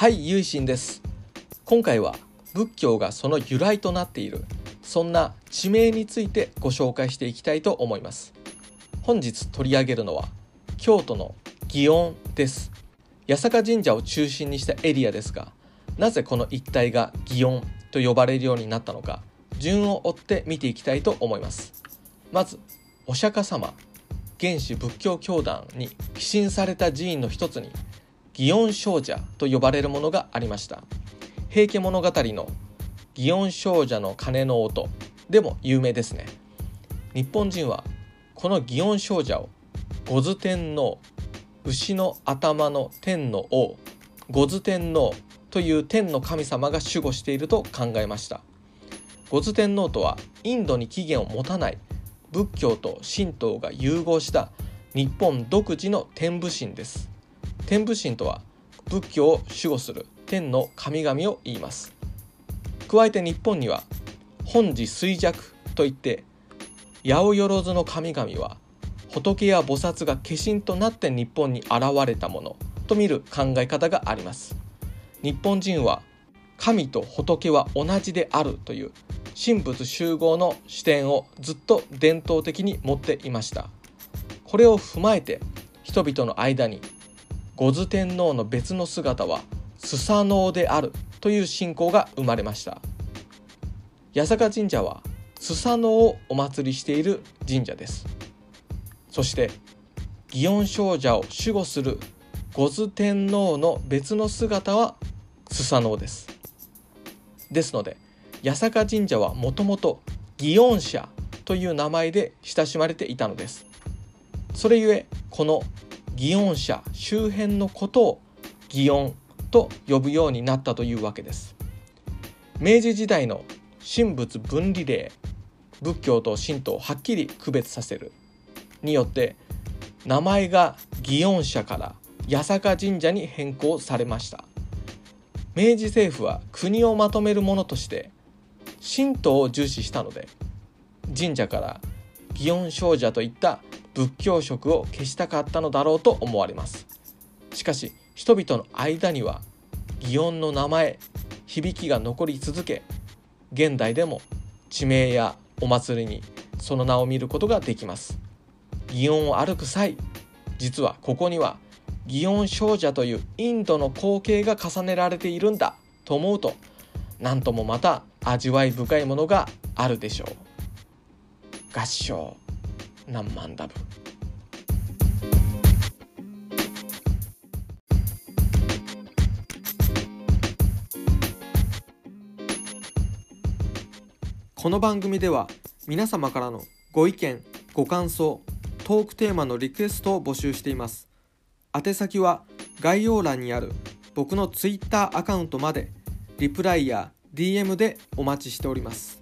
はいゆいしんです。今回は仏教がその由来となっているそんな地名についてご紹介していきたいと思います。本日取り上げるのは京都の祇園です。八坂神社を中心にしたエリアですがなぜこの一帯が祇園と呼ばれるようになったのか順を追って見ていきたいと思います。まずお釈迦様原始仏教教団に寄進された寺院の一つに祇園少女と呼ばれるものがありました。平家物語の祇園少女の鐘の音でも有名ですね。日本人はこの祇園少女を五頭天皇牛の頭の天の王五頭天皇という天の神様が守護していると考えました。五頭天皇とはインドに起源を持たない仏教と神道が融合した日本独自の天武神です。天武神とは仏教を守護する天の神々を言います。加えて日本には本寺衰弱といって八百万の神々は仏や菩薩が化身となって日本に現れたものと見る考え方があります。日本人は神と仏は同じであるという神仏集合の視点をずっと伝統的に持っていました。これを踏まえて人々の間に五頭天皇の別の姿はスサノオであるという信仰が生まれました。八坂神社はスサノオをお祭りしている神社です。そして祇園少女を守護する五頭天皇の別の姿はスサノオです。ですので八坂神社はもともと祇園社という名前で親しまれていたのです。それゆえこの祇園社周辺のことを祇園と呼ぶようになったというわけです。明治時代の神仏分離令仏教と神道をはっきり区別させる。によって名前が祇園社から八坂神社に変更されました。明治政府は国をまとめるものとして神道を重視したので神社から祇園少女といった仏教色を消したかったのだろうと思われます。しかし人々の間には祇園の名前響きが残り続け現代でも地名やお祭りにその名を見ることができます。祇園を歩く際実はここには祇園少女というインドの光景が重ねられているんだと思うと何ともまた味わい深いものがあるでしょう。合唱。何万ダブこの番組では皆様からのご意見ご感想トークテーマのリクエストを募集しています。宛先は概要欄にある僕の Twitter アカウントまでリプライや DM でお待ちしております。